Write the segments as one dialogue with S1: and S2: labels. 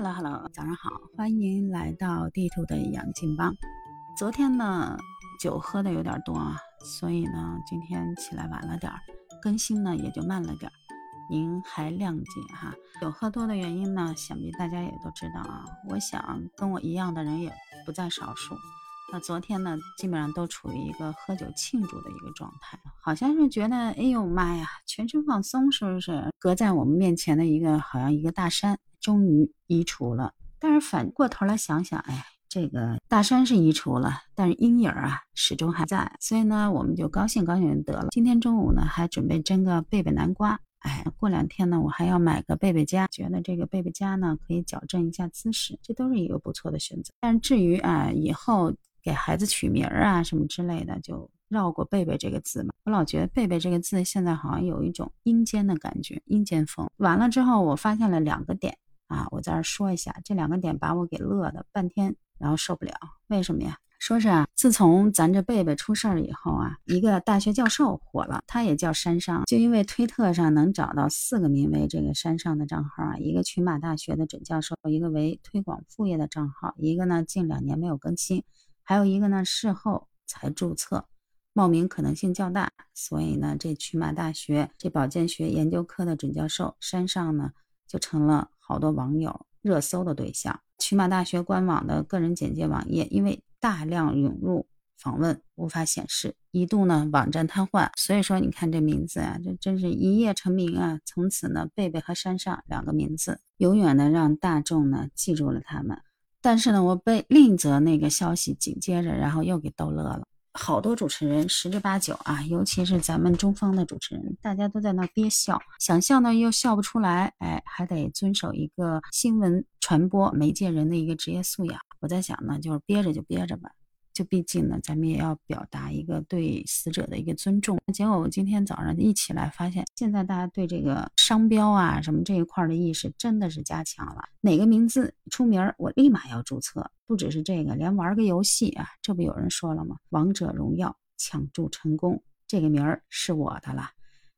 S1: Hello Hello，早上好，欢迎来到地图的养静帮。昨天呢，酒喝的有点多啊，所以呢，今天起来晚了点儿，更新呢也就慢了点儿，您还谅解哈。酒喝多的原因呢，想必大家也都知道啊。我想跟我一样的人也不在少数。那昨天呢，基本上都处于一个喝酒庆祝的一个状态，好像是觉得，哎呦妈呀，全身放松，是不是？隔在我们面前的一个，好像一个大山。终于移除了，但是反过头来想想，哎，这个大山是移除了，但是阴影啊始终还在，所以呢，我们就高兴高兴得了。今天中午呢，还准备蒸个贝贝南瓜，哎，过两天呢，我还要买个贝贝夹，觉得这个贝贝夹呢可以矫正一下姿势，这都是一个不错的选择。但是至于啊，以后给孩子取名儿啊什么之类的，就绕过贝贝这个字嘛。我老觉得贝贝这个字现在好像有一种阴间的感觉，阴间风。完了之后，我发现了两个点。啊，我在这说一下，这两个点把我给乐的半天，然后受不了。为什么呀？说是啊，自从咱这贝贝出事儿以后啊，一个大学教授火了，他也叫山上，就因为推特上能找到四个名为这个山上的账号啊，一个群马大学的准教授，一个为推广副业的账号，一个呢近两年没有更新，还有一个呢事后才注册，冒名可能性较大，所以呢，这群马大学这保健学研究科的准教授山上呢，就成了。好多网友热搜的对象，曲马大学官网的个人简介网页因为大量涌入访问，无法显示，一度呢网站瘫痪。所以说，你看这名字啊，这真是一夜成名啊！从此呢，贝贝和山上两个名字，永远的让大众呢记住了他们。但是呢，我被另一则那个消息紧接着，然后又给逗乐了。好多主持人十之八九啊，尤其是咱们中方的主持人，大家都在那憋笑，想笑呢又笑不出来，哎，还得遵守一个新闻传播媒介人的一个职业素养。我在想呢，就是憋着就憋着吧。就毕竟呢，咱们也要表达一个对死者的一个尊重。结果我今天早上一起来发现，现在大家对这个商标啊什么这一块的意识真的是加强了。哪个名字出名儿，我立马要注册。不只是这个，连玩个游戏啊，这不有人说了吗？王者荣耀抢注成功，这个名儿是我的了。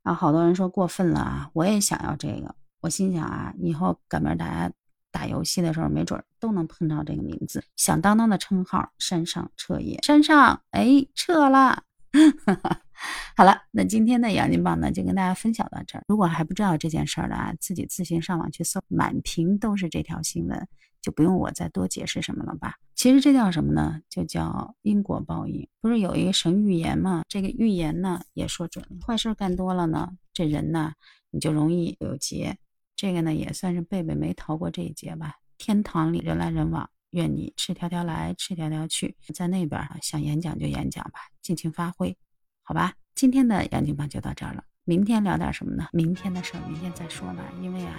S1: 然后好多人说过分了啊，我也想要这个。我心想啊，以后赶明儿大家。打游戏的时候，没准都能碰到这个名字，响当当的称号。山上彻夜，山上哎撤了。好了，那今天的养金榜呢，就跟大家分享到这儿。如果还不知道这件事儿的啊，自己自行上网去搜，满屏都是这条新闻，就不用我再多解释什么了吧。其实这叫什么呢？就叫因果报应。不是有一个神预言吗？这个预言呢也说准了，坏事干多了呢，这人呢你就容易有劫。这个呢也算是贝贝没逃过这一劫吧。天堂里人来人往，愿你赤条条来，赤条条去。在那边想演讲就演讲吧，尽情发挥，好吧。今天的杨金榜就到这儿了，明天聊点什么呢？明天的事儿明天再说吧，因为啊，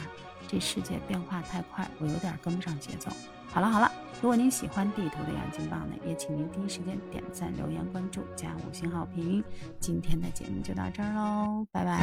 S1: 这世界变化太快，我有点跟不上节奏。好了好了，如果您喜欢地图的杨金棒呢，也请您第一时间点赞、留言、关注、加五星好评。今天的节目就到这儿喽，拜拜。